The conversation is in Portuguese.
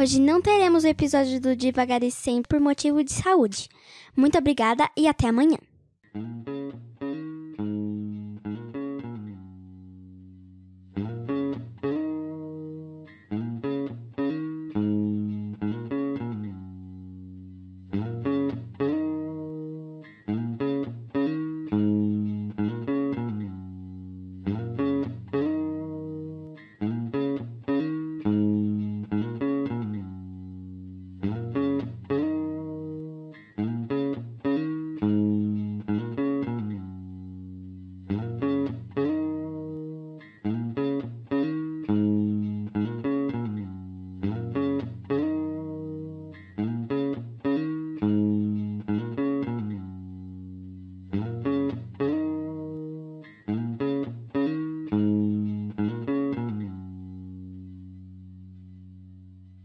Hoje não teremos o episódio do Devagar e Sem por motivo de saúde. Muito obrigada e até amanhã.